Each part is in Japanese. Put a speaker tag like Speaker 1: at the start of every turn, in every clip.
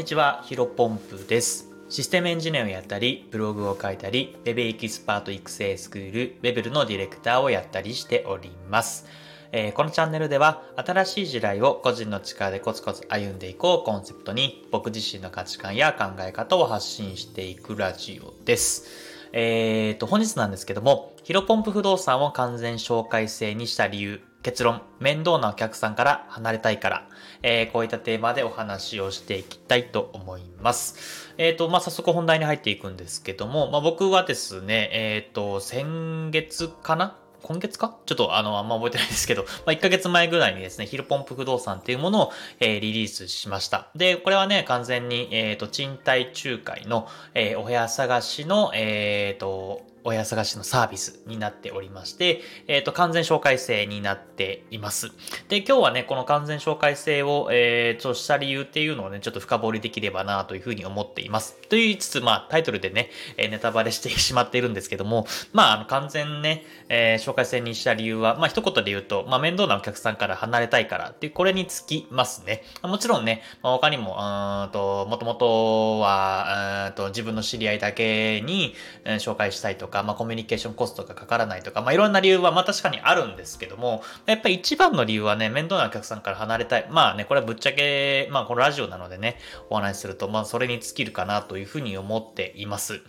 Speaker 1: にちは、ヒロポンプです。システムエンジニアをやったり、ブログを書いたり、Web エキスパート育成スクール、Web のディレクターをやったりしております。えーこのチャンネルでは、新しい時代を個人の力でコツコツ歩んでいこうコンセプトに、僕自身の価値観や考え方を発信していくラジオです。えーと、本日なんですけども、ヒロポンプ不動産を完全紹介制にした理由、結論、面倒なお客さんから離れたいから、えーこういったテーマでお話をしていきたいと思います。えっ、と、まあ、早速本題に入っていくんですけども、まあ、僕はですね、えっ、と、先月かな？今月か？ちょっとあの、あんま覚えてないですけど、まあ、1ヶ月前ぐらいにですね、ヒルポンプ不動産っていうものを、えーリリースしました。で、これはね、完全に、えっ、と、賃貸仲介の、えーお部屋探しの、えっ、と、お部屋探しのサービスになっておりまして、えっ、と、完全紹介制になっています。で、今日はね、この完全紹介制を、えー、とした理由っていうのをね、ちょっと深掘りできればなというふうに思っています。と言いつつ、まあ、タイトルでね、えネタバレしてしまっているんですけども、まあ、あの、完全ね、えー紹介制にした理由は、まあ、一言で言うと、まあ、面倒なお客さんから離れたいからっていう、これにつきますね。もちろんね、まあ、他にも、うんと、もともとは、うんと、自分の知り合いだけに、え紹介したいとか、かまあ、コミュニケーションコストがかからないとか、まあ、いろんな理由は、まあ、確かにあるんですけども、やっぱり一番の理由はね、面倒なお客さんから離れたい。まあね、これはぶっちゃけ、まあ、このラジオなのでね、お話しすると、まあ、それに尽きるかなというふうに思っています。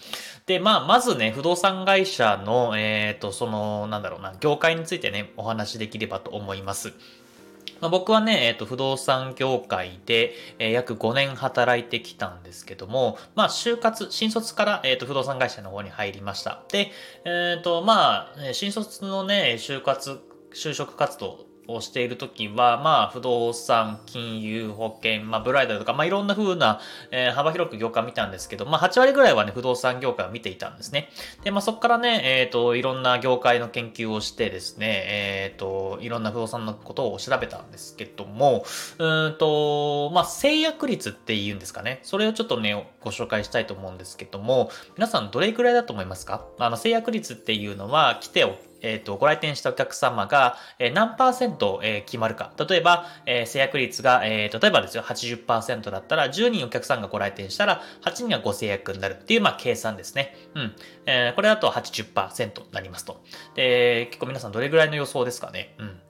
Speaker 1: で、まあ、まずね、不動産会社の、えっ、と、その、なんだろうな、業界についてね、お話しできればと思います。まあ、僕はね、えっ、と、不動産業界で、えー約5年働いてきたんですけども、まあ、就活、新卒から、えっ、と、不動産会社の方に入りました。で、えっ、と、まあ、新卒のね、就活、就職活動をしているときは、まあ、不動産、金融、保険、まあ、ブライダルとか、まあ、いろんな風な、えー幅広く業界を見たんですけど、まあ、8割ぐらいはね、不動産業界を見ていたんですね。で、まあ、そこからね、えっ、と、いろんな業界の研究をしてですね、えっ、と、いろんな不動産のことを調べたんですけども、うんと、まあ、制約率って言うんですかね。それをちょっとね、ご紹介したいと思うんですけども、皆さんどれくらいだと思いますか？あの、制約率っていうのは、来ておえっ、と、ご来店したお客様が、えー何パーセント、えー決まるか。例えば、えー制約率が、えー例えばですよ、80%だったら、10人お客さんがご来店したら、8人がご制約になるっていう、まあ、計算ですね。うん。えーこれだと80%になりますと。で、結構皆さんどれぐらいの予想ですかね？うん。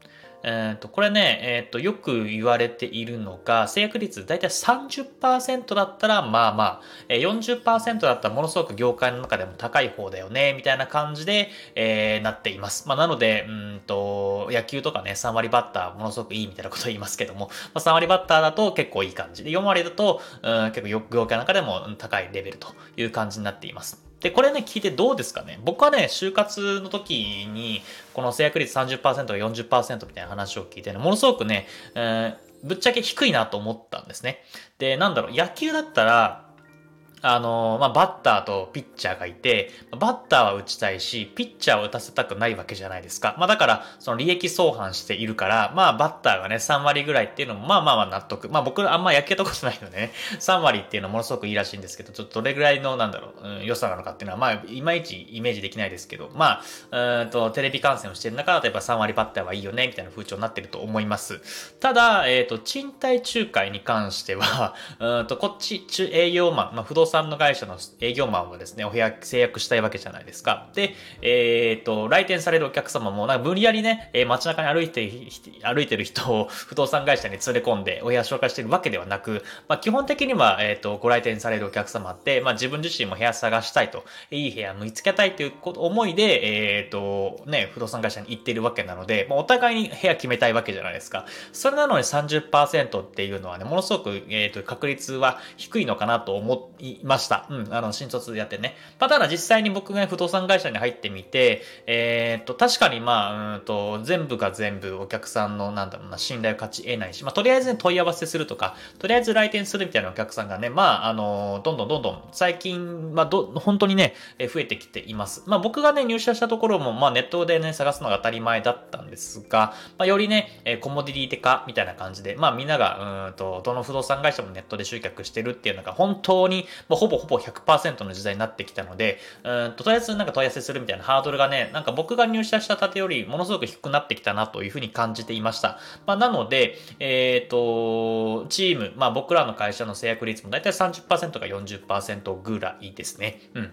Speaker 1: えっと、これね、えっと、よく言われているのが、制約率だいたい30%だったら、まあまあ、え40%だったらものすごく業界の中でも高い方だよね、みたいな感じで、えーなっています。まあ、なので、うんと、野球とかね、3割バッターものすごくいいみたいなことを言いますけども、まあ、3割バッターだと結構いい感じで、4割だと、うん結構業界の中でも高いレベルという感じになっています。で、これね、聞いてどうですかね？僕はね、就活の時に、この制約率30% 40%みたいな話を聞いてね、ものすごくね、えーぶっちゃけ低いなと思ったんですね。で、なんだろう、野球だったら、あのまあ、バッターとピッチャーがいて、バッターは打ちたいし、ピッチャーは打たせたくないわけじゃないですか。まあ、だから、その利益相反しているから、まあ、バッターがね、3割ぐらいっていうのも、まあまあまあ納得。まあ、僕、あんま野球やったことないのでね、3割っていうのはものすごくいいらしいんですけど、ちょっとどれぐらいの、なんだろう、うん、良さなのかっていうのは、まあ、いまいちイメージできないですけど、まあ、うんと、テレビ観戦をしてる中だと、やっぱ3割バッターはいいよね、みたいな風潮になってると思います。ただ、えっ、と、賃貸仲介に関しては、うんと、こっち、中営業マン、まあ、不動産の会社の営業マンはですね、お部屋制約したいわけじゃないですか。で、えっ、と、来店されるお客様も、なんか無理やりね、え街中に歩いて、歩いてる人を 不動産会社に連れ込んで、お部屋紹介してるわけではなく、まあ、基本的には、えっ、と、ご来店されるお客様って、まあ、自分自身も部屋探したいと、いい部屋見つけたいという思いで、えっ、と、ね、不動産会社に行ってるわけなので、まあ、お互いに部屋決めたいわけじゃないですか。それなのに30%っていうのはね、ものすごく、えっ、と、確率は低いのかなと思いました。うん、あの、新卒やってね。まあ、ただ実際に僕が不動産会社に入ってみて、えっ、と、確かにまあ、うんと、全部が全部お客さんの、なんだろうな、信頼を勝ち得ないし、まあ、とりあえずね、問い合わせするとか、とりあえず来店するみたいなお客さんがね、まあ、あの、どんどんどんどん、最近、まあ、ど、本当にね、え増えてきています。まあ、僕がね、入社したところも、まあ、ネットでね、探すのが当たり前だったんですが、まあ、よりね、えコモディティ化みたいな感じで、まあ、みんなが、うんと、どの不動産会社もネットで集客してるっていうのが、本当に、まあ、ほぼほぼ100%の時代になってきたので、うんと、とりあえずなんか問い合わせするみたいなハードルがね、なんか僕が入社したてよりものすごく低くなってきたなというふうに感じていました。まあ、なので、えっ、ー、と、チーム、まあ僕らの会社の制約率もだいたい30%か40%ぐらいですね。うん。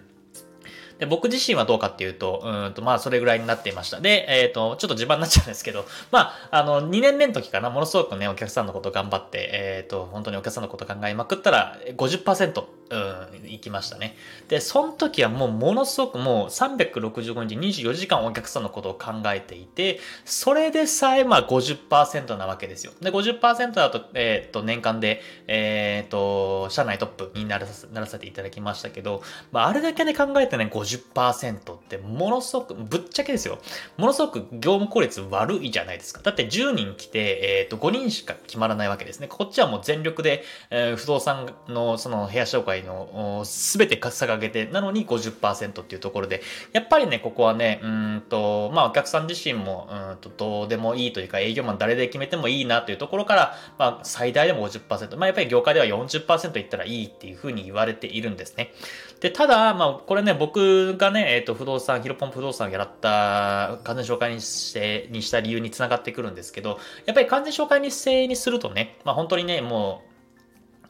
Speaker 1: で、僕自身はどうかっていうと、うんと、まあ、それぐらいになっていました。で、えっ、ー、と、ちょっと自慢になっちゃうんですけど、まあ、あの、2年目の時かな、ものすごくね、お客さんのこと頑張って、えっ、ー、と、本当にお客さんのこと考えまくったら、50%、行きましたね。で、その時はもうものすごくもう365日24時間お客さんのことを考えていて、それでさえまあ50%なわけですよ。で、50%だと、えっ、と、年間で、えっ、と、社内トップにならさならせていただきましたけど、まあ、あれだけね考えてね、50%っってものすごく、ぶっちゃけですよ。ものすごく業務効率悪いじゃないですか。だって10人来て、えっ、ー、と、5人しか決まらないわけですね。こっちはもう全力で、えー、不動産のその部屋紹介の全て差が上げて、なのに50%っていうところで、やっぱりね、ここはね、うんと、まあお客さん自身も、うんと、どうでもいいというか、営業マン誰で決めてもいいなというところから、まあ最大でも50%、まあやっぱり業界では40%いったらいいっていうふうに言われているんですね。で、ただ、まあこれね、僕がね、えっ、ー、と、不動産、ヒロポン不動産をやった完全紹介にして、にした理由につながってくるんですけど、やっぱり完全紹介に制にするとね、まあ本当にね、もう、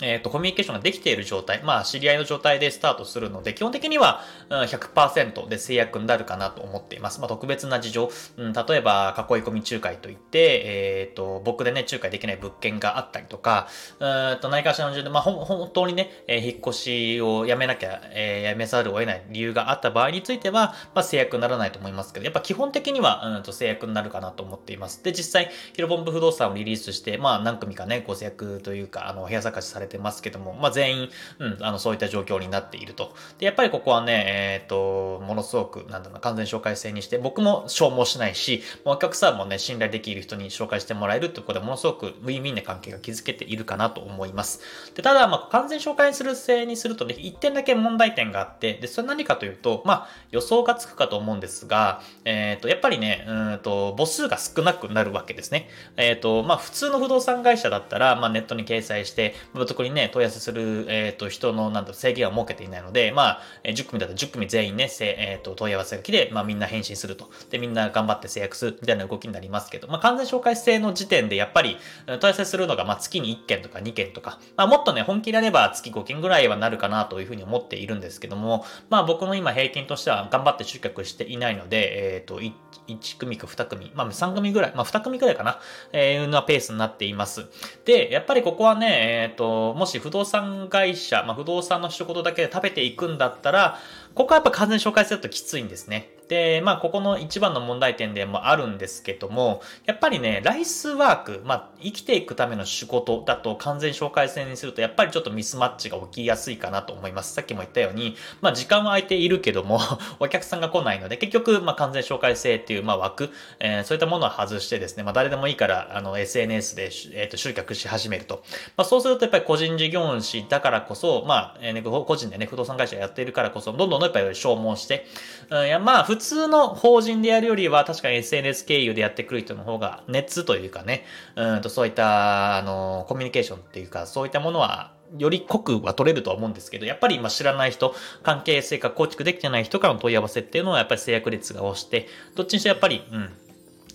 Speaker 1: えっ、ー、と、コミュニケーションができている状態、まあ、知り合いの状態でスタートするので、基本的には100%で制約になるかなと思っています。まあ、特別な事情、うん、例えば、囲い込み仲介といって、えっ、ー、と、僕でね、仲介できない物件があったりとか、うんと、何かしの事情で、まあ、本当にね、えー、引っ越しをやめなきゃ、えー、やめざるを得ない理由があった場合については、まあ、制約にならないと思いますけど、やっぱ基本的には、うんと、制約になるかなと思っています。で、実際、ヒロボンブ不動産をリリースして、まあ、何組かね、ご制約というか、あの、部屋探しされてますけども、まあ、全員、うん、あの、そういった状況になっていると。で、やっぱりここはね、えっ、ー、と、ものすごく、なんだろうな、完全紹介制にして、僕も消耗しないし、お客さんもね、信頼できる人に紹介してもらえるってことで、ものすごくウィンウィンな関係が築けているかなと思います。で、ただ、まあ、完全紹介する制にするとね、一点だけ問題点があって、で、それ何かというと、まあ、予想がつくかと思うんですが、えっ、ー、と、やっぱりね、うんと、母数が少なくなるわけですね。えっ、ー、と、まあ、普通の不動産会社だったら、まあ、ネットに掲載して、特にね、問い合わせする、えっ、と、人の、なんだ制限は設けていないので、まあ、10組だと10組全員ね、えっ、ー、と、問い合わせが来て、まあみんな返信すると。で、みんな頑張って制約するみたいな動きになりますけど、まあ完全紹介制の時点でやっぱり問い合わせするのが、まあ月に1件とか2件とか、まあもっとね、本気であれば月5件ぐらいはなるかなというふうに思っているんですけども、まあ僕の今平均としては頑張って集客していないので、えっ、ー、と、1組か2組、まあ3組ぐらい、まあ2組ぐらいかな、えー、のペースになっています。で、やっぱりここはね、えっ、ー、と、もし不動産会社、まあ不動産の仕事だけで食べていくんだったら、ここはやっぱ完全に紹介するときついんですね。で、まあ、ここの一番の問題点でもあるんですけども、やっぱりね、ライスワーク、まあ、生きていくための仕事だと完全紹介制にすると、やっぱりちょっとミスマッチが起きやすいかなと思います。さっきも言ったように、まあ、時間は空いているけども お客さんが来ないので、結局、まあ、完全紹介制っていう、まあ、枠、えー、そういったものを外してですね、まあ、誰でもいいから、あの、SNS で、えっ、ー、と、集客し始めると。まあ、そうすると、やっぱり個人事業主だからこそ、まあ、えー、ね、個人でね、不動産会社やっているからこそ、どんどんどんやっぱり消耗して、うん、いや、まあ、通の法人でやるよりは確かに SNS 経由でやってくる人の方が熱というかね、うんとそういったあのコミュニケーションっていうかそういったものはより濃くは取れるとは思うんですけど、やっぱり今知らない人、関係性が構築できてない人からの問い合わせっていうのはやっぱり制約率が押して、どっちにしてやっぱり、うん、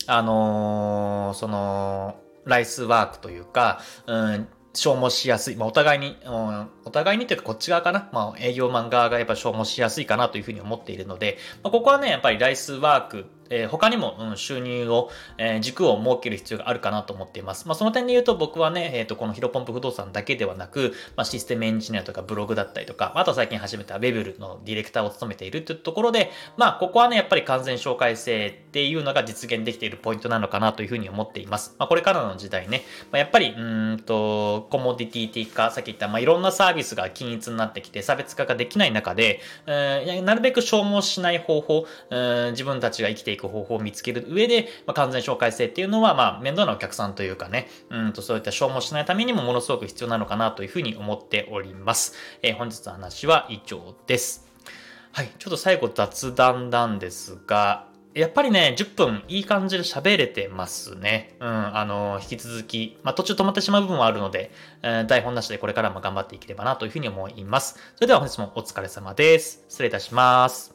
Speaker 1: あのー、その、ライスワークというか、うん、消耗しやすい。まあ、お互いに、うん、お互いにというかこっち側かな。まあ、営業マン側がやっぱ消耗しやすいかなというふうに思っているので、まあ、ここはね、やっぱりライスワークえー、他にも、うん、収入を、えー、軸を設ける必要があるかなと思っています。まあ、その点で言うと僕はね、えっ、ー、と、このヒロポンプ不動産だけではなく、まあ、システムエンジニアとかブログだったりとか、あと最近始めたウェブルのディレクターを務めているというところで、まあ、ここはね、やっぱり完全紹介制っていうのが実現できているポイントなのかなというふうに思っています。まあ、これからの時代ね、まあ、やっぱり、うんと、コモディティ的か、さっき言った、まあ、いろんなサービスが均一になってきて、差別化ができない中で、えー、なるべく消耗しない方法、自分たちが生きていていく方法を見つける上で、まあ、完全紹介制っていうのは、まあ、面倒なお客さんというかね、うんと、そういった消耗しないためにもものすごく必要なのかなというふうに思っております。えー、本日の話は以上です。はい、ちょっと最後雑談なんですが、やっぱりね、10分いい感じで喋れてますね。うん、あの、引き続き、まあ、途中止まってしまう部分はあるので、えー、台本なしでこれからも頑張っていければなというふうに思います。それでは本日もお疲れ様です。失礼いたします。